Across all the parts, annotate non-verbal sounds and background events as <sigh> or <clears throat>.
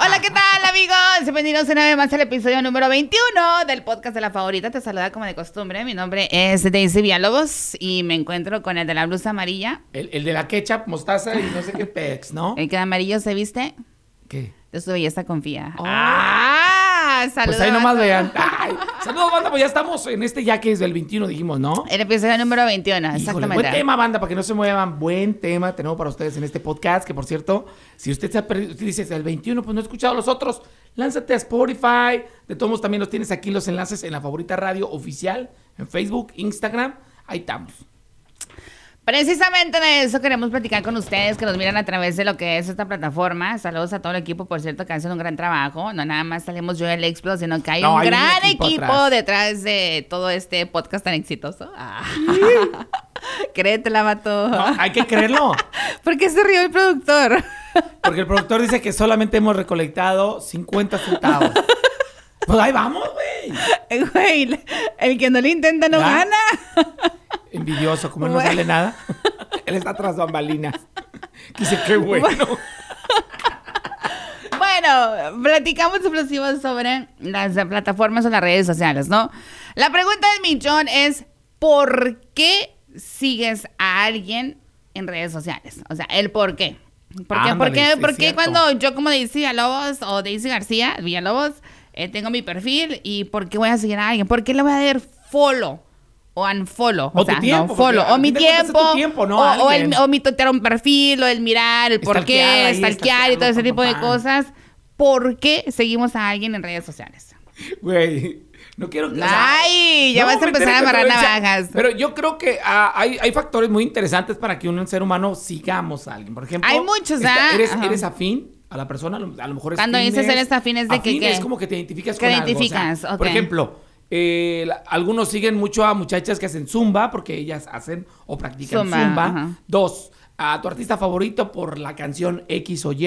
Hola, ¿qué tal, amigos? Bienvenidos una vez más al episodio número 21 del podcast de la favorita. Te saluda como de costumbre. Mi nombre es Daisy Villalobos y me encuentro con el de la blusa amarilla. El, el de la ketchup, mostaza y no sé qué <laughs> pex, ¿no? El que de amarillo se viste. ¿Qué? De su belleza confía. Oh. ¡Ah! Saludos. Pues ahí nomás vean. Ay, saludos, banda, pues ya estamos en este ya que es del 21, dijimos, ¿no? El episodio número 21, Híjole, exactamente. buen tema, banda, para que no se muevan. Buen tema tenemos para ustedes en este podcast. Que por cierto, si usted se ha perdido, usted dice el 21, pues no ha escuchado los otros, lánzate a Spotify. De todos modos, también los tienes aquí los enlaces en la favorita radio oficial, en Facebook, Instagram. Ahí estamos. Precisamente de eso queremos platicar con ustedes que nos miran a través de lo que es esta plataforma. Saludos a todo el equipo, por cierto, que hacen un gran trabajo. No nada más salimos yo y el Explo, sino que hay No, un hay un gran equipo detrás de todo este podcast tan exitoso. Ah. <laughs> Créetela, vato. No, hay que creerlo. <laughs> ¿Por qué se rió el productor? <laughs> Porque el productor dice que solamente hemos recolectado 50 centavos. Pues ahí vamos, güey. Güey, el que no le intenta no ¿Ya? gana. Envidioso, como no sale nada. <laughs> Él está tras bambalinas. <laughs> Dice, qué bueno. Bueno, <laughs> platicamos explosivos sobre las plataformas o las redes sociales, ¿no? La pregunta del millón es, ¿por qué sigues a alguien en redes sociales? O sea, el por qué. ¿Por qué, Ándale, por qué, sí, por qué cuando yo como Daisy Villalobos o Daisy García Villalobos eh, tengo mi perfil y por qué voy a seguir a alguien? ¿Por qué le voy a dar follow? O unfollow, o, O tu sea, tiempo, no follow, o mi tiempo, tiempo, ¿no? o, o el, o mi totear un perfil, o el mirar, el por qué, ahí, stalkear y todo ese tipo de cosas. ¿Por qué seguimos a alguien en redes sociales? Güey, no quiero que... o sea, Ay, ya no vas a empezar a amarrar navajas. Pero yo creo que ah, hay, hay factores muy interesantes para que un ser humano sigamos a alguien. Por ejemplo... Hay muchos, está- ¿ah? Eres, eres afín a la persona, a lo mejor es Cuando dices eres afín, ¿es de que Afín es como que te identificas Que con algo, o sea, identificas, Por ejemplo, eh, la- algunos siguen mucho a muchachas que hacen zumba porque ellas hacen o practican Zumba. Dos, a tu artista favorito por la canción X o Y.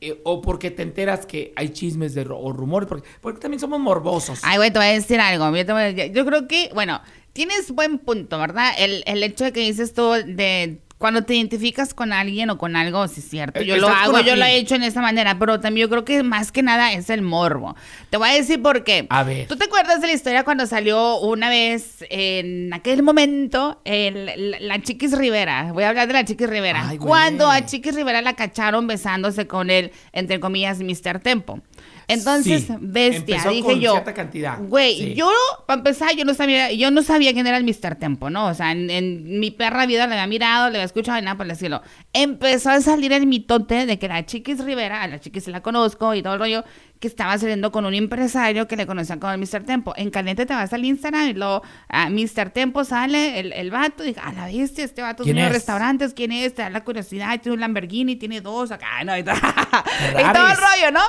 eh, o porque te enteras que hay chismes de, o rumores, porque, porque también somos morbosos. Ay, güey, te voy a decir algo. Yo, te voy a- yo creo que, bueno, tienes buen punto, ¿verdad? El, el hecho de que dices tú de cuando te identificas con alguien o con algo, sí es cierto. Eh, Yo lo hago, yo lo he hecho en esa manera, pero también yo creo que más que nada es el morbo. Te voy a decir por qué. A ver. ¿Tú te acuerdas de la historia cuando salió una vez en aquel momento el- la, la Chiquis Rivera? Voy a hablar de la Chiquis Rivera. Ay, cuando a Chiquis Rivera la cacharon besándose con el, entre comillas, Mr. Tempo. Entonces, Sí, bestia, empezó dije con yo. cierta cantidad, Güey, sí. yo, para empezar, yo no sabía, yo no sabía quién era el Mr. Tempo, ¿no? O sea, en, en mi perra vida le había mirado, le había escuchado y nada por el cielo. Empezó a salir el mitote de que la Chiquis Rivera, a la Chiquis se la conozco y todo el rollo, que estaba saliendo con un empresario que le conocían como el Mr. Tempo. En caliente te vas al Instagram y luego a Mr. Tempo sale el, el vato y dice, a la bestia, este vato ¿Quién tiene es? restaurantes, ¿quién es? Te da la curiosidad, tiene un Lamborghini, tiene dos acá, ¿no? <laughs> Y todo, y todo el rollo, ¿no?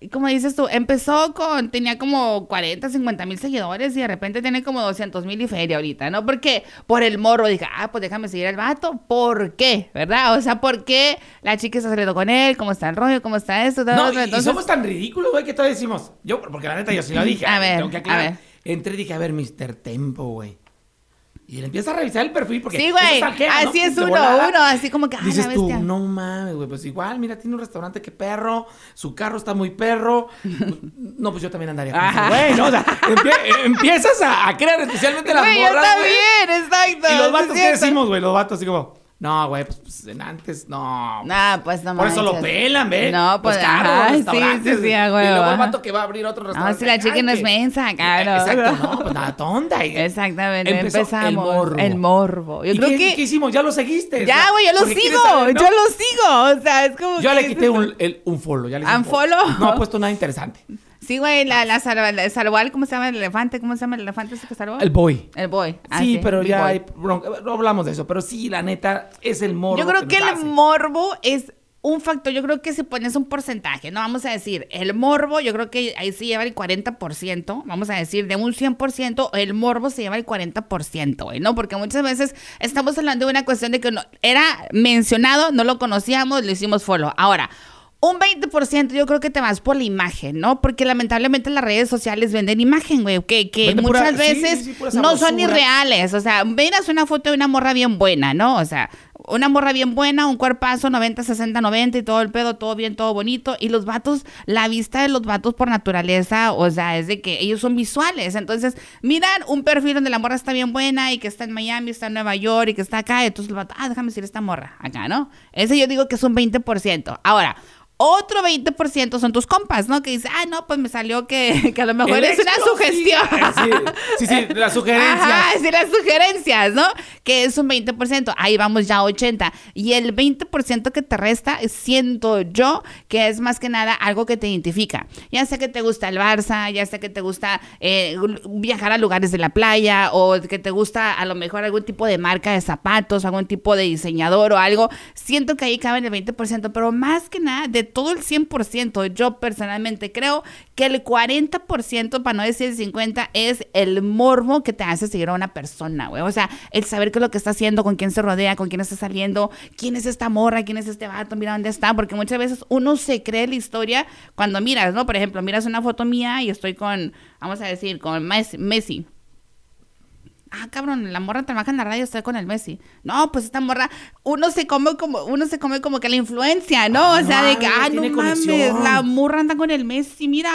Y como dices tú, empezó con, tenía como 40, 50 mil seguidores y de repente tiene como 200 mil y feria ahorita, ¿no? Porque por el morro dije, ah, pues déjame seguir al vato. ¿Por qué? ¿Verdad? O sea, ¿por qué la chica está saliendo con él? ¿Cómo está el rollo? ¿Cómo está esto? Todo, No, todo. y- y, Entonces, somos tan ridículos, güey, que todavía decimos. Yo, porque la neta yo sí lo dije. <laughs> A ver, tengo que a aclarar. ver. Entré y dije, a ver, Mr. Tempo, güey. Y le empieza a revisar el perfil porque. Sí, eso güey. Así es uno, uno, así como que, Dices tú, no mames, güey. Pues igual, mira, tiene un restaurante que perro. Su carro está muy perro. <laughs> no, pues yo también andaría con ese güey, ¿no? O sea, empie- empiezas a, a crear especialmente las Güey, morras, güey. también, exacto. Y los vatos, ¿qué decimos, güey? Los vatos así como, no, güey, pues, pues, en antes, no. Nah, pues no Por eso lo pelan, ¿ves? No, pues, Los carros, ajá, sí, sí, sí, a Y luego el vato que va a abrir otro No, restaurante. si la chica no es mensa, claro. Exacto, no, pues <laughs> nada tonta. Exactamente, Empezó empezamos. el morbo. El morbo. Yo ¿Y creo qué, que... qué hicimos? Ya lo seguiste. Ya, güey, yo lo sigo, saber, ¿no? yo lo sigo. O sea, es como Yo que le quité un, el- un follow. Ya le un ¿Unfollow? No ha puesto nada interesante. Sí, güey, la, la, salva, la ¿cómo se llama el elefante? ¿Cómo se llama el elefante ese que salvó? El boy. El boy. Ah, sí, pero Big ya hay no hablamos de eso. Pero sí, la neta, es el morbo. Yo creo que nos el hace. morbo es un factor, yo creo que si pones un porcentaje, no vamos a decir, el morbo, yo creo que ahí se lleva el 40%, vamos a decir, de un 100%, el morbo se lleva el 40%, güey, ¿no? Porque muchas veces estamos hablando de una cuestión de que no, era mencionado, no lo conocíamos, le hicimos follow. Ahora, un 20% yo creo que te vas por la imagen, ¿no? Porque lamentablemente las redes sociales venden imagen, güey, que, que muchas pura- veces sí, sí, pura no son sabrosura. irreales. O sea, miras una foto de una morra bien buena, ¿no? O sea, una morra bien buena, un cuerpazo 90, 60, 90 y todo el pedo, todo bien, todo bonito. Y los vatos, la vista de los vatos por naturaleza, o sea, es de que ellos son visuales. Entonces, miran un perfil donde la morra está bien buena y que está en Miami, está en Nueva York y que está acá. Entonces, los vatos, ah, déjame decir esta morra acá, ¿no? Ese yo digo que es un 20%. Ahora, otro 20% son tus compas, ¿no? Que dice, ah, no, pues me salió que, <laughs> que a lo mejor El es una sugestión. <laughs> Sí, sí, sí, <laughs> las sugerencias. Ajá, sí, las sugerencias, ¿no? Que es un 20%. Ahí vamos ya a 80. Y el 20% que te resta, siento yo que es más que nada algo que te identifica. Ya sea que te gusta el Barça, ya sea que te gusta eh, viajar a lugares de la playa, o que te gusta a lo mejor algún tipo de marca de zapatos, algún tipo de diseñador o algo. Siento que ahí cabe el 20%, pero más que nada, de todo el 100%, yo personalmente creo que el 40%, para no decir el 50%, es el morbo que te hace seguir a una persona, güey. O sea, el saber qué es lo que está haciendo, con quién se rodea, con quién está saliendo, quién es esta morra, quién es este vato, mira dónde está, porque muchas veces uno se cree la historia cuando miras, ¿no? Por ejemplo, miras una foto mía y estoy con, vamos a decir, con Messi. Ah, cabrón, la morra trabaja en la radio, estoy con el Messi. No, pues esta morra, uno se come como, uno se come como que la influencia, ¿no? Ah, o sea, no de que, ah, no mames, la morra anda con el Messi, mira,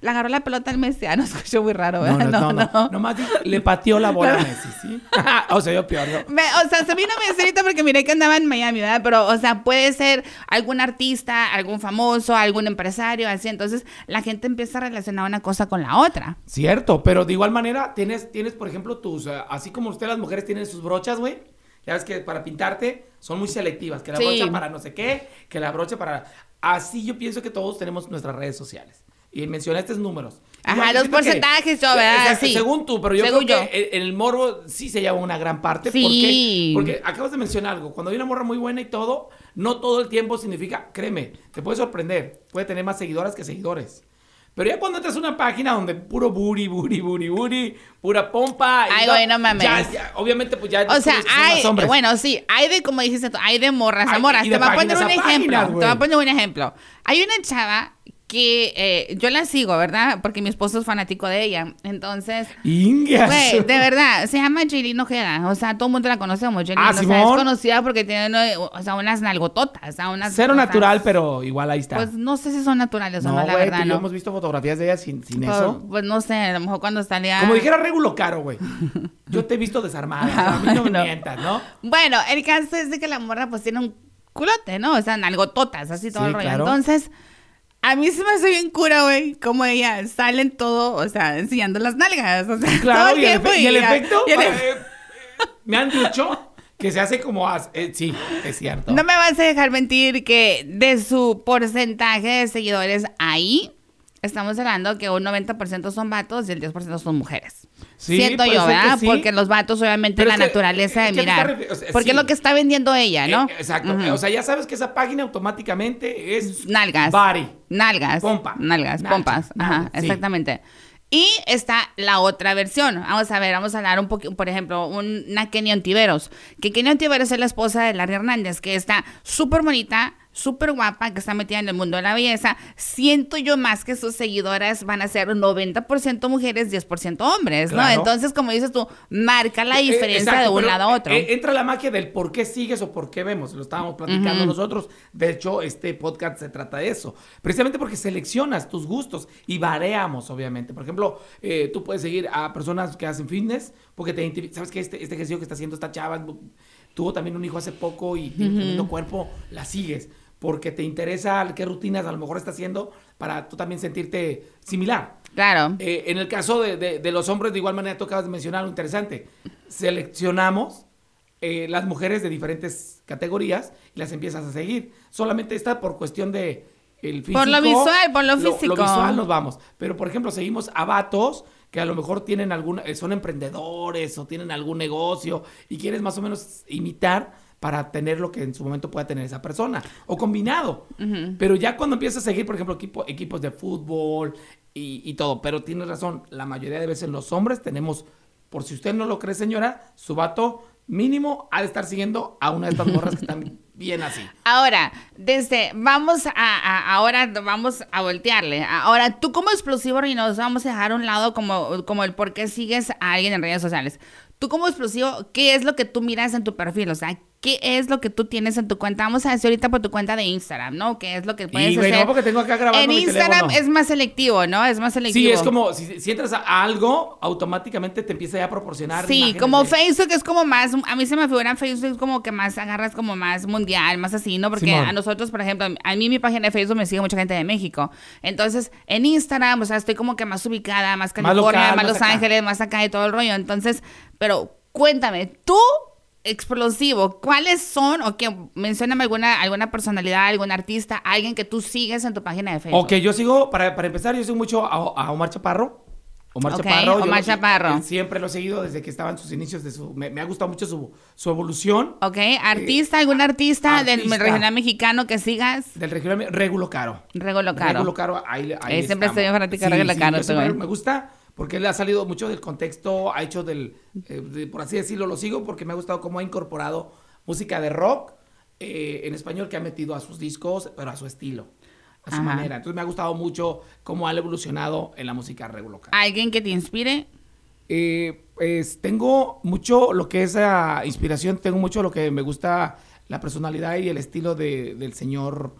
le agarró la pelota al Messi. Ah, no, <laughs> escuchó muy raro, No, ¿verdad? no, no, no. Nomás dijo, le pateó la bola a Messi, ¿sí? <laughs> o sea, yo peor, ¿no? Me- o sea, a mí no me dice ahorita porque miré que andaba en Miami, ¿verdad? Pero, o sea, puede ser algún artista, algún famoso, algún empresario, así. Entonces, la gente empieza a relacionar una cosa con la otra. Cierto, pero de igual manera tienes, tienes por ejemplo, tus, así como ustedes las mujeres tienen sus brochas, güey. Ya ves que para pintarte son muy selectivas, que la Sí. brocha para no sé qué, que la brocha para... Así yo pienso que todos tenemos nuestras redes sociales. Y mencionaste números. Ajá, los porcentajes, yo, ¿verdad? Exacto, Sí. Según tú, pero yo Según creo yo. que el, el morbo sí se lleva una gran parte. Sí. Porque, porque acabas de mencionar algo. Cuando hay una morra muy buena y todo, no todo el tiempo significa, créeme, te puede sorprender. Puede tener más seguidoras que seguidores. Pero ya cuando entras a una página donde puro booty, booty, booty, booty, pura pompa. Ay, güey, no mames. ya- ya, obviamente, pues ya. O sea, hay, bueno, sí, hay de, como dijiste tú, hay de morras a Hay- morras. Te voy a poner un ejemplo. te voy a poner un ejemplo. Hay una chava que eh, yo la sigo, ¿verdad? Porque mi esposo es fanático de ella. Entonces, Ingas. Güey, de verdad, se llama Jaylin Ojeda. O sea, todo el mundo la conoce como Jaylin. Ah, o sea, es conocida porque tiene o sea, unas nalgototas. O sea, unas, Cero natural, pero igual ahí está. Pues no sé si son naturales o no, no, la verdad, yo no. hemos visto fotografías de ella sin, sin Pues, eso. pues no sé, a lo mejor cuando salía. Como dijera Regulo Caro, güey. Yo te he visto desarmada. sea, <laughs> a mí no me mientas, ¿no? Bueno, el caso es de que la morra pues tiene un culote, ¿no? O sea, nalgototas, así todo Sí, el rollo. claro. Entonces, a mí se me hace bien cura, güey, como ella sale en todo, o sea, enseñando las nalgas. O sea, <laughs> todo Claro, el y el, efe- y el efecto. y el eh, efe- eh, me han dicho que se hace como. eh, sí, es cierto. No me vas a dejar mentir que de su porcentaje de seguidores ahí, estamos hablando que un 90% son vatos y el 10% son mujeres. Sí, Siento yo, ¿verdad? sí. Porque los vatos, obviamente, Pero la que, naturaleza de ¿qué te está mirar. refi- o sea, porque sí. es lo que está vendiendo ella, ¿no? Eh, exacto. O sea, ya sabes que esa página automáticamente es. Nalgas. Body. Nalgas. Pompa. Nalgas, pompas. Ajá, nalgas, sí. exactamente. Y está la otra versión. Vamos a ver, vamos a hablar un poquito, por ejemplo, una Kenny Ontiveros. Que Kenny Ontiveros es la esposa de Larry Hernández, que está súper bonita, súper guapa, que está metida en el mundo de la belleza. Siento yo más que sus seguidoras van a ser 90% mujeres, 10% hombres, ¿no? Claro. Entonces, como dices tú, marca la Eh, diferencia exacto, de un lado a otro. eh, entra la magia del por qué sigues o por qué vemos. Lo estábamos platicando nosotros. De hecho, este podcast se trata de eso. Precisamente porque seleccionas tus gustos y variamos, obviamente. Por ejemplo, eh, tú puedes seguir a personas que hacen fitness porque te sabes que este, este ejercicio que está haciendo esta chava tuvo también un hijo hace poco y tiene un tremendo cuerpo, la sigues. Porque te interesa qué rutinas a lo mejor está haciendo para tú también sentirte similar. claro. Eh, en el caso de, de- de los hombres, de igual manera, tú acabas de mencionar algo interesante. Seleccionamos eh, las mujeres de diferentes categorías y las empiezas a seguir. Solamente está por cuestión de el físico. Por lo visual, por lo físico. Lo, visual nos vamos. Pero, por ejemplo, seguimos a vatos que a lo mejor tienen algún, eh, son emprendedores o tienen algún negocio y quieres más o menos imitar para tener lo que en su momento pueda tener esa persona. O combinado. Pero ya cuando empiezas a seguir, por ejemplo, equipo- equipos de fútbol y, y todo. Pero tienes razón, la mayoría de veces los hombres tenemos, por si usted no lo cree, señora, su vato mínimo ha de estar siguiendo a una de estas morras que están <laughs> bien así. Ahora, desde, vamos a, a- ahora vamos a voltearle. Ahora, tú como explosivo y nos vamos a dejar a un lado como, como el por qué sigues a alguien en redes sociales. Tú como explosivo, ¿qué es lo que tú miras en tu perfil? O sea, ¿qué es lo que tú tienes en tu cuenta? Vamos a decir ahorita por tu cuenta de Instagram, ¿no? ¿Qué es lo que puedes Y, hacer? no, porque tengo acá grabando en mi Instagram teléfono. es más selectivo, ¿no? Es más selectivo. Sí, es como si, si entras a algo, automáticamente te empieza ya a proporcionar. Sí, como de- Facebook es como más, a mí se me figura en Facebook como que más agarras como más mundial, más así, ¿no? Porque Simón. a nosotros, por ejemplo, a mí mi página de Facebook me sigue mucha gente de México. Entonces, en Instagram, o sea, estoy como que más ubicada, más California, más, local, más Los acá. Ángeles, más acá y todo el rollo. Entonces, pero cuéntame, tú explosivo, ¿cuáles son o que mencióname alguna alguna personalidad, algún artista, alguien que tú sigues en tu página de Facebook? Ok, yo sigo, para, para empezar, yo sigo mucho a, a Omar Chaparro. Omar Chaparro. Omar Chaparro. eh, Siempre lo he seguido desde que estaba en sus inicios de su... Me, me ha gustado mucho su, su evolución Ok, artista, algún artista, del Eh, regional mexicano que sigas, del regional Regulo Caro. Regulo Caro. Regulo Caro, ahí, ahí Eh, siempre estoy fanática de Regulo sí, Caro, eh. Me gusta porque él ha salido mucho del contexto, ha hecho del... eh, de- por así decirlo, lo sigo porque me ha gustado cómo ha incorporado música de rock eh, en español que ha metido a sus discos, pero a su estilo, a su Ajá. manera. Entonces me ha gustado mucho cómo ha evolucionado en la música Regulo Caro. alguien que te inspire. Eh, pues tengo mucho lo que es ah, inspiración, tengo mucho lo que me gusta la personalidad y el estilo de- del señor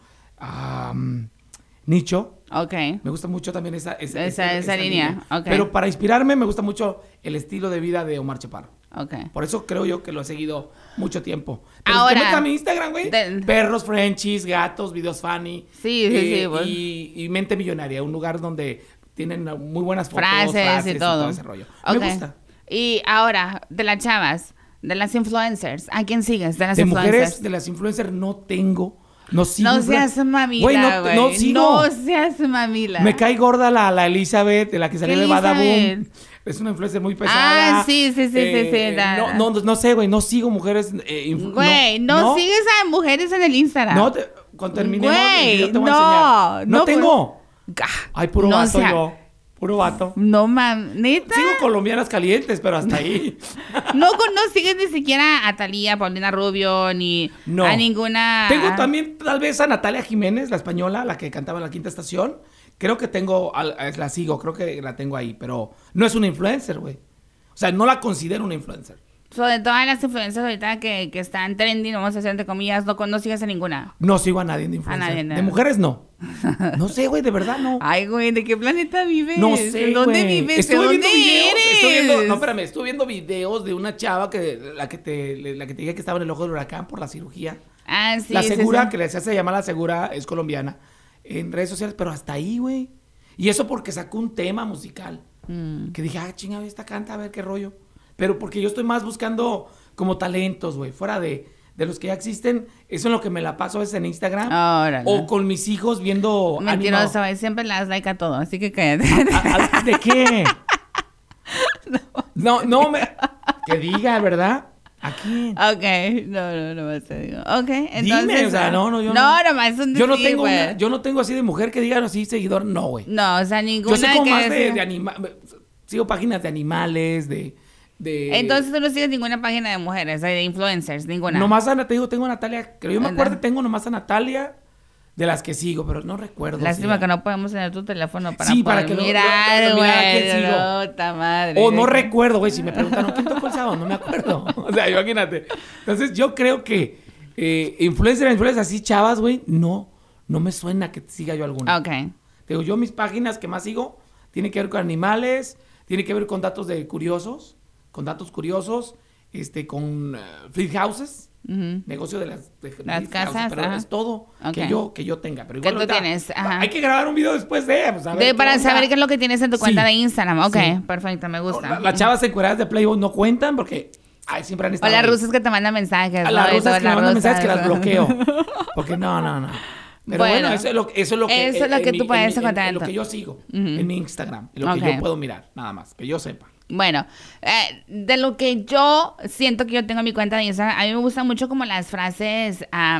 Nicho. Ok. Me gusta mucho también esa, esa, Esa- esa línea, ok. Pero para inspirarme me gusta mucho el estilo de vida de Omar Chaparro. Ok. Por eso creo yo que lo he seguido mucho tiempo. Pero Ahora, si te a mi Instagram, güey. del- Perros, Frenchies, gatos, videos funny. Sí, sí, sí, eh, pues. y, y Mente Millonaria, un lugar donde tienen muy buenas fotos, Frases, y todo. ese rollo. Ok. Me gusta. Y ahora, de las chavas, de las influencers, ¿a quién sigues? De las De influencers. mujeres, de las influencers no tengo. No sigo. no seas mamila, Güey, no, no sigo. No seas mamila. Me cae gorda la, la Elizabeth, de la que salió ¿Qué de Badaboom. Es una influencer muy pesada. Ah, sí, sí, sí, sí, sí, la- no, no, no sé, güey, no sigo mujeres. eh, Güey, no, sigues a mujeres en el Instagram. No, te- cuando terminemos Güey, video te voy no, a enseñar. No, no, tengo. Gah, Ay, puro no vato sea- yo. Puro vato. No, mam, neta. Sigo colombianas calientes, pero hasta ahí. <laughs> No, con- no sigues ni siquiera a Talía, Paulina Rubio, ni No. a ninguna. Tengo también tal vez a Natalia Jiménez, la española, la que cantaba en la quinta estación. Creo que tengo, la sigo, creo que la tengo ahí, pero no es una influencer, güey. O sea, no la considero una influencer. Sobre todas las influencias ahorita que, que están trending, vamos a hacer entre comillas, no, no sigues a ninguna. No sigo a nadie de influencer. nadie, no. De mujeres no. <laughs> No sé, güey, de verdad no. Ay, güey, ¿de qué planeta vives? No sé, ¿En dónde güey. vives? Estuve ¿De dónde viendo videos, eres? viendo, no, espérame, estuve viendo videos de una chava que la que te la que te dije que estaba en el ojo del huracán por la cirugía. Ah, sí, la sí, segura sí. que les hace llamar la segura es colombiana en redes sociales, pero hasta ahí, güey. Y eso porque sacó un tema musical. Mm. Que dije, ah, chinga, esta canta, a ver qué rollo. Pero porque yo estoy más buscando como talentos, güey, fuera de, de los que ya existen. Eso es lo que me la paso a veces en Instagram. Órale. O con mis hijos viendo. Mentiroso, güey, siempre le das like a todo, así que cállate. ¿A- a- ¿De qué? <laughs> No, no, me. Que diga, ¿verdad? ¿A quién? ok, no, no, no más te digo. Ok, entonces. Dime, o sea, no, no, yo no. No, nomás es un Yo no tengo una- yo no tengo así de mujer que digan así seguidor, no, güey. No, o sea, ninguna Yo sé como más de, decir- de anima- Sigo páginas de animales, de. De Entonces tú no sigues ninguna página de mujeres, de influencers, ninguna. Nomás a, te digo, tengo a Natalia. Creo yo me acuerdo, tengo nomás a Natalia de las que sigo, pero no recuerdo. Lástima si- que no podemos tener tu teléfono para Sí, poder para que lo- lo- mirar, lo- mirar sigo. madre. O no recuerdo, güey. Si me preguntaron, ¿quién tocó el sábado? No me acuerdo. <laughs> O sea, imagínate. Entonces, yo creo que eh, influencer, influencer así, chavas, güey, no, no me suena que siga yo alguna. Ok. Te Digo, yo mis páginas que más sigo tienen que ver con animales, tiene que ver con datos de curiosos, con datos curiosos, este, con eh, flip houses, negocio de las, de- Las casas, houses, pero es todo que yo que yo tenga. Pero igual tú ahorita tienes, ajá. Hay que grabar un video después de, pues, a ver De- qué para onda. saber qué es lo que tienes en tu cuenta Sí. de Instagram. Ok, Sí. perfecto, me gusta. La- Las chavas encueradas de Playboy no cuentan porque ay, siempre han O estado. las ahí. rusas que te mandan mensajes. A las rusas que las mandan mensajes que las bloqueo. <laughs> Porque no, no, no. Pero bueno, Bueno, eso, es lo, eso es lo que. eso es lo que tú en puedes en- en lo que yo sigo en mi Instagram. En lo que yo puedo mirar, nada más. Que yo sepa. Bueno, eh, de lo que yo siento que yo tengo en mi cuenta de Instagram, a mí me gustan mucho como las frases, a-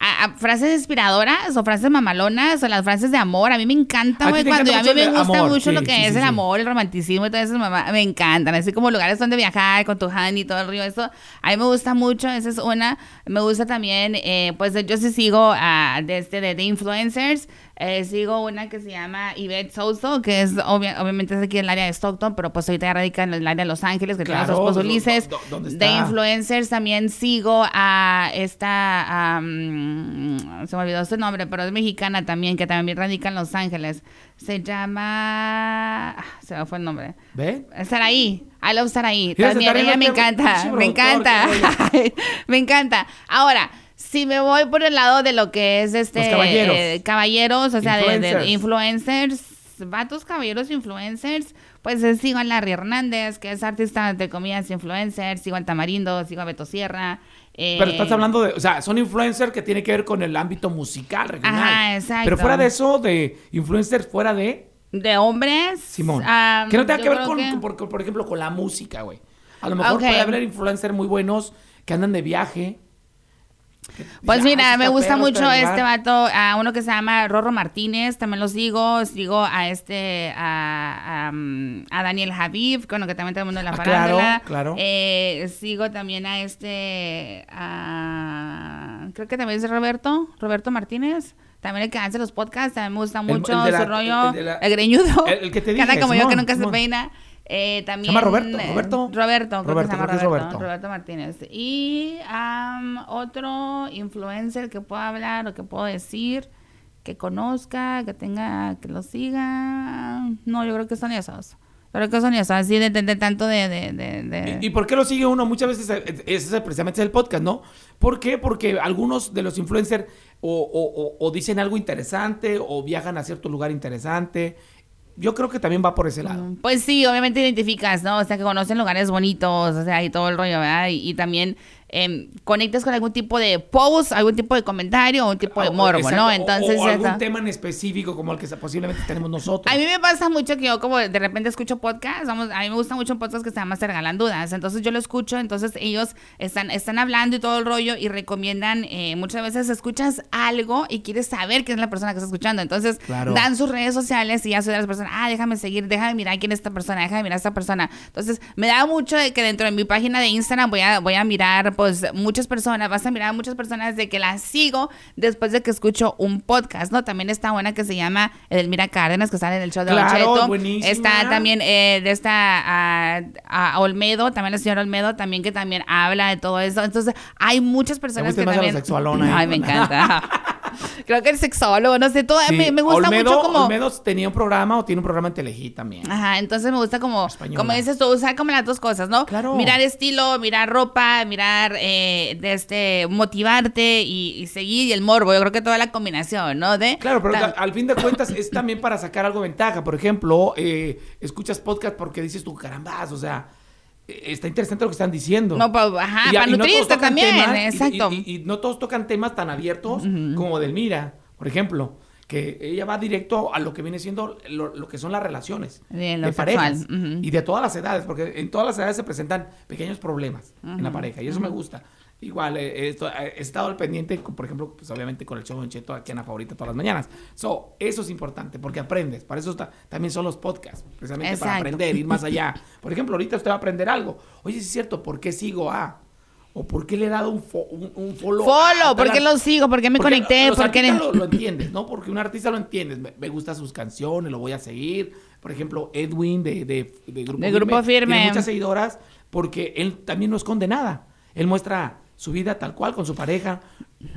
a- frases inspiradoras o frases mamalonas o las frases de amor. A mí me encanta, güey, cuando encanta a mí me gusta amor, mucho lo que sí, es sí, el amor, el romanticismo y todo eso, mamá, me encantan. Así como lugares donde viajar con tu honey y todo el río, eso. A mí me gusta mucho, esa es una. Me gusta también, eh, pues yo sí sigo a, de, este, de, de influencers. Eh, sigo una que se llama Yvette Souso, que es obvia- obviamente es aquí en el área de Stockton, pero pues ahorita ya radica en el área de Los Ángeles, que tiene a su Claro, Ulises. do- ¿dónde De influencers también sigo a esta, am, se me olvidó su nombre, pero es mexicana también, que también radica en Los Ángeles. Se llama, ah, se me fue el nombre. ¿Ve? Saraí, I love Saraí. También ella me encanta, me encanta, <laughs> me encanta. Ahora, si me voy por el lado de lo que es este Los caballeros. eh, caballeros, o sea, de- de, Influencers. influencers, vatos caballeros influencers, pues eh, sigo a Larry Hernández, que es artista de comillas influencer, sigo al Tamarindo, sigo a Beto Sierra. eh, Pero estás hablando de, o sea, son influencers que tienen que ver con el ámbito musical regional. Ajá, exacto. Pero fuera de eso, de influencers fuera de de hombres. Simón. que no tenga que ver con, que- con- por, por ejemplo, con la música, güey. A lo mejor puede haber influencers muy buenos que andan de viaje. Pues mira, "Ah, sí me gusta mucho lugar". este vato, a uno que se llama Rorro Martínez, también lo sigo, sigo a este, a, a, mm, a Daniel Javif, bueno, que también todo el mundo de la Ah, claro, claro. Eh, sigo también a este, a- creo que también es Roberto, Roberto Martínez. También el que hace los podcasts, también me gusta mucho el de la- su rollo, el de la- el greñudo, el- que te anda dije, como yo que nunca Simón. se peina. Eh, también, llama Roberto, eh, Roberto. Roberto, creo que se llama Roberto, Roberto. Roberto Martínez. Y am, otro influencer que pueda hablar o que puedo decir, que conozca, que tenga, que lo siga. No, yo creo que son esos. Creo que son esos, así de, de- de tanto de... de, ¿Y, y por qué lo sigue uno? Muchas veces ese es precisamente el podcast, ¿no? ¿Por qué? Porque algunos de los influencers o, o- o- o dicen algo interesante o viajan a cierto lugar interesante. Yo creo que también va por ese lado. Pues sí, obviamente identificas, ¿no? O sea, que conocen lugares bonitos, o sea, y todo el rollo, ¿verdad? Y, y también em, conectas con algún tipo de post, algún tipo de comentario o un tipo de O- morbo, exacto, ¿no? o- Entonces, o, algún esa- tema en específico como el que posiblemente tenemos nosotros. A mí me pasa mucho que yo como de repente escucho podcast, vamos, a mí me gusta mucho un podcast que se llama Se Regalan Dudas, entonces yo lo escucho, entonces ellos están, están hablando y todo el rollo y recomiendan, eh, muchas veces escuchas algo y quieres saber quién es la persona que está escuchando, entonces Claro. dan sus redes sociales y ya soy de las personas, ah, déjame seguir, déjame mirar quién es esta persona, déjame mirar a esta persona, entonces me da mucho de que dentro de mi página de Instagram voy a, voy a mirar pues muchas personas, vas a mirar a muchas personas de que las sigo después de que escucho un podcast, ¿no? También está una que se llama Edelmira Cárdenas, que sale en el show de Claro, buenísima. Está también eh, de esta a, a Olmedo, también la señora Olmedo, también que también habla de todo eso. Entonces, hay muchas personas que también... sexualona, ¿eh? Ay, me encanta. <laughs> <laughs> Creo que el sexólogo, no sé, todo, Sí, me, me gusta Olmedo, mucho como... Olmedo tenía un programa o tiene un programa en Telehit también. Ajá, entonces me gusta como, Española. como dices tú, usar como las dos cosas, ¿no? Claro. Mirar estilo, mirar ropa, mirar, eh, de este, motivarte y, y seguir y el morbo. Yo creo que toda la combinación, ¿no? De Claro, pero al fin de cuentas es también para sacar algo de ventaja. Por ejemplo, eh, escuchas podcast porque dices tú, carambas, o sea, está interesante lo que están diciendo. No, pues, ajá, Y- para y nutrirte también, temas, exacto. Y, no todos tocan temas tan abiertos como Delmira, por ejemplo, que ella va directo a lo que viene siendo lo, lo que son las relaciones De parejas y de todas las edades, porque en todas las edades se presentan pequeños problemas en la pareja y eso me gusta. Igual, eh, esto- eh, he estado al pendiente, por ejemplo, pues obviamente con el show Don Cheto aquí en la favorita todas las mañanas. So, eso es importante porque aprendes. Para eso está- también son los podcasts, precisamente para Exacto. aprender, ir más allá. <laughs> Por ejemplo, ahorita usted va a aprender algo. Oye, es cierto, ¿por qué sigo a? ¿O por qué le he dado un, fo- un, un follow? a Follow, ¿por qué lo sigo? ¿Por qué me Porque conecté? los ¿Por qué lo, lo <laughs> entiendes, ¿no? Porque un artista lo entiendes. Me, me gustan sus canciones, lo voy a seguir. Por ejemplo, Edwin de, de, de Grupo De Grupo Firme. Tiene muchas seguidoras porque él también no esconde nada. Él muestra su vida tal cual con su pareja.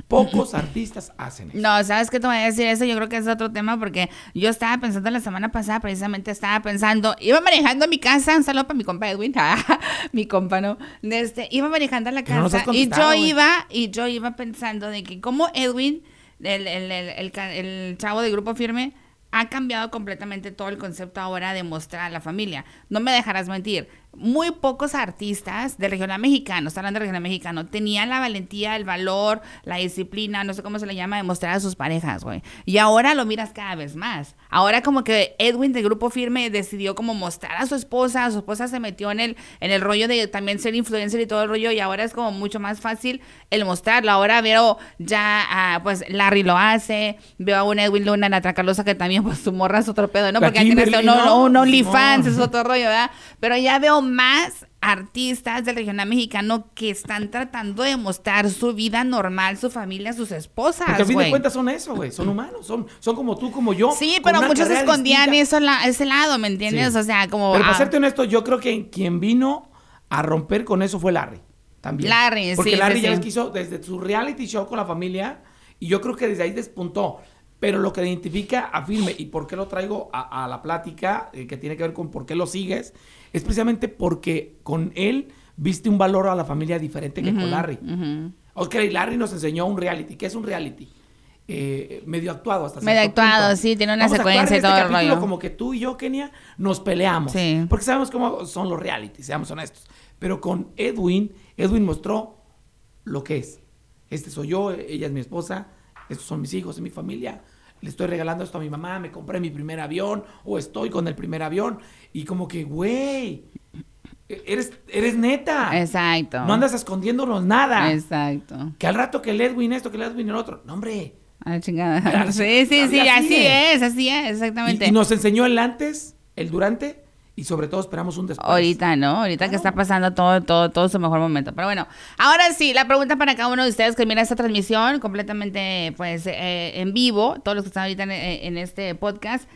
Pocos <clears throat> artistas hacen eso. No, ¿sabes qué te voy a decir? Eso yo creo que es otro tema porque yo estaba pensando la semana pasada, precisamente estaba pensando, iba manejando a mi casa, un saludo para mi compa Edwin, <laughs> mi compa, ¿no? Este, iba manejando a la Que no casa y yo iba, y yo iba pensando de que como Edwin, el, el, el, el chavo de Grupo Firme, ha cambiado completamente todo el concepto ahora de mostrar a la familia. No me dejarás mentir. Muy pocos artistas del regional mexicano, está hablando del regional mexicano, tenían la valentía, el valor, la disciplina, no sé cómo se le llama, de mostrar a sus parejas, güey. Y ahora lo miras cada vez más. Ahora como que Edwin de Grupo Firme decidió como mostrar a su esposa, su esposa se metió en el, en el rollo de también ser influencer y todo el rollo y ahora es como mucho más fácil el mostrarlo. Ahora veo ya, ah, pues Larry lo hace, veo a un Edwin Luna, Natra Carlosa que también pues su morra es otro pedo, ¿no? La Porque Kimberly, este- no, ¿no? un OnlyFans, es otro rollo, ¿verdad? Pero ya veo más artistas del regional mexicano que están tratando de mostrar su vida normal, su familia, sus esposas. Porque al fin de cuentas son eso, güey. Son humanos. Son, son como tú, como yo. Sí, pero muchos escondían eso, la- ese lado, ¿me entiendes? Sí. O sea, como... Pero para ah, serte honesto, yo creo que quien vino a romper con eso fue Larry. También. Larry, Porque sí, Larry sí, ya ves que hizo desde su reality show con la familia. Y yo creo que desde ahí despuntó. Pero lo que identifica a Firme y por qué lo traigo a, a la plática, eh, que tiene que ver con por qué lo sigues, es precisamente porque con él viste un valor a la familia diferente que con Larry. ujú. Ok, Larry nos enseñó un reality. ¿Qué es un reality? Eh, medio actuado hasta Medio actuado, punto. sí, tiene una Vamos secuencia y en todo este el rollo. Como que tú y yo, Kenia, nos peleamos. Sí. Porque sabemos cómo son los realities, seamos honestos. Pero con Edwin, Edwin mostró lo que es. Este soy yo, ella es mi esposa, estos son mis hijos, es mi familia. Le estoy regalando esto a mi mamá, me compré mi primer avión o estoy con el primer avión. Y como que, güey, eres, eres neta. Exacto. No andas escondiéndonos nada. Exacto. Que al rato que el Edwin esto, que el Edwin el otro. No, hombre. A la chingada. <laughs> Sí, sí, sí, así es, así es, Y, exactamente. y nos enseñó el antes, el durante y sobre todo esperamos un después. Ahorita, ¿no? Ahorita que está pasando todo, todo, todo su mejor momento. Pero bueno, ahora sí, la pregunta para cada uno de ustedes que mira esta transmisión completamente, pues, eh, en vivo, todos los que están ahorita en, en este podcast.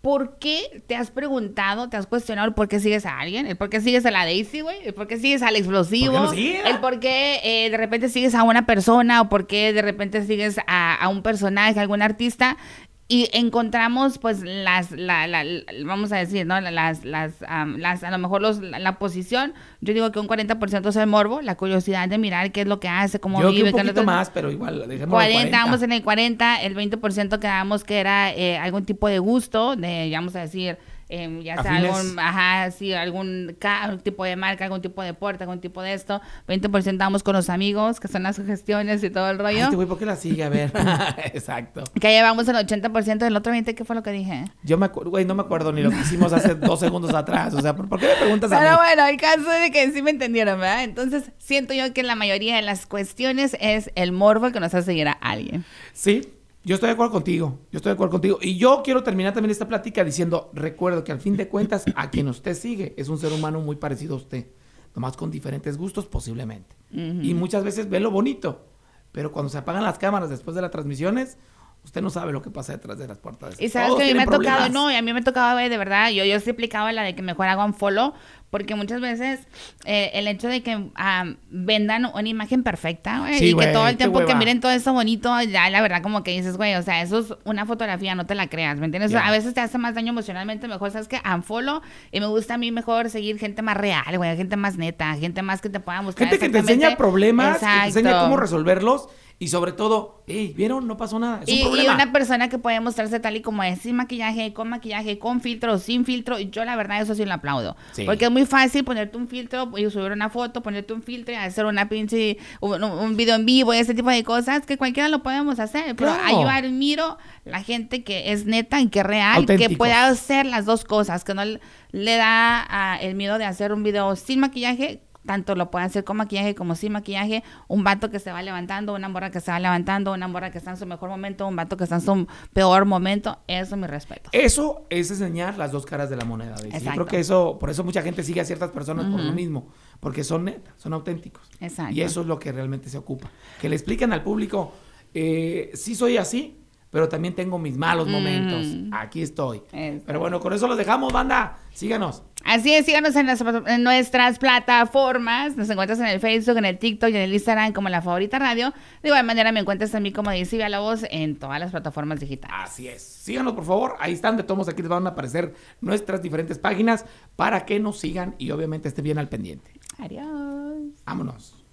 ¿Por qué te has preguntado, te has cuestionado el por qué sigues a alguien? ¿El por qué sigues a la Daisy, güey? ¿El por qué sigues al explosivo? ¿Por qué no sigue? ¿El por qué eh, de repente sigues a una persona? ¿O por qué de repente sigues a, a un personaje, a algún artista? Y encontramos, pues, las, la, la- la- vamos a decir, ¿no? Las, las, am, las a lo mejor los, la, la posición, yo digo que un 40% es el morbo, la curiosidad de mirar qué es lo que hace, cómo Yo vive. un qué poquito más, pero igual, dejémoslo 40, 40. vamos en el 40, el 20% quedamos que era eh, algún tipo de gusto, de, vamos a decir, eh, ya sea Afines. algún, ajá, sí, algún tipo de marca, algún tipo de puerta, algún tipo de esto, 20% vamos con los amigos, que son las sugestiones y todo el Ay, rollo. este güey, ¿por qué la sigue? A ver. <laughs> <laughs> Exacto. que llevamos el 80% del otro 20%, ¿qué fue lo que dije? Yo me acuerdo, güey, no me acuerdo ni lo que hicimos hace <laughs> dos segundos atrás. O sea, ¿por, qué me preguntas a Pero mí? bueno, el caso de que sí me entendieron, ¿verdad? Entonces, siento yo que la mayoría de las cuestiones es el morbo que nos hace seguir a alguien. Sí, yo estoy de acuerdo contigo. Yo estoy de acuerdo contigo. Y yo quiero terminar también esta plática diciendo, recuerdo que al fin de cuentas, a quien usted sigue es un ser humano muy parecido a usted. Nomás con diferentes gustos posiblemente. Y muchas veces ve lo bonito. Pero cuando se apagan las cámaras después de las transmisiones, usted no sabe lo que pasa detrás de las puertas. Y sabes Todos que a mí me ha tocado, no, y a mí me ha tocado ver de verdad, yo, yo sí aplicaba la de que mejor hago un follow, porque muchas veces eh, el hecho de que ah, vendan una imagen perfecta, güey, Sí, y que todo el tiempo que miren todo eso bonito, ya la verdad como que dices, güey, o sea, eso es una fotografía, no te la creas, ¿me entiendes? A veces te hace más daño emocionalmente, mejor sabes que unfollow, y me gusta a mí mejor seguir gente más real, güey, gente más neta, gente más que te pueda mostrar Gente que te enseña problemas, que te enseña cómo resolverlos y sobre todo, hey, ¿vieron? No pasó nada. Es Y, un y problema. una persona que puede mostrarse tal y como es, sin maquillaje, con maquillaje, con filtro sin filtro, y yo la verdad eso sí lo aplaudo. Sí. Porque es muy fácil ponerte un filtro y subir una foto, ponerte un filtro y hacer una pinche, un, un video en vivo y ese tipo de cosas que cualquiera lo podemos hacer. Pero Claro. yo admiro la gente que es neta y que es real, que puede hacer las dos cosas, que no le- da el miedo de hacer un video sin maquillaje tanto lo puede hacer con maquillaje como sin maquillaje, un vato que se va levantando, una morra que se va levantando, una morra que está en su mejor momento, un vato que está en su peor momento, eso mi respeto. Eso es enseñar las dos caras de la moneda. Yo creo que eso, por eso mucha gente sigue a ciertas personas por lo mismo, porque son netas, son auténticos. Exacto. Y eso es lo que realmente se ocupa. Que le expliquen al público, eh, sí soy así, pero también tengo mis malos momentos. Aquí estoy. Pero bueno, con eso los dejamos, banda. Síganos. Así es, síganos en, las- en nuestras plataformas. Nos encuentras en el Facebook, en el TikTok y en el Instagram como La Favorita Radio. De igual manera me encuentras a mí como Daisy la voz en todas las plataformas digitales. Así es. Síganos, por favor. Ahí están, de todos aquí les van a aparecer nuestras diferentes páginas para que nos sigan y obviamente estén bien al pendiente. Adiós. Vámonos.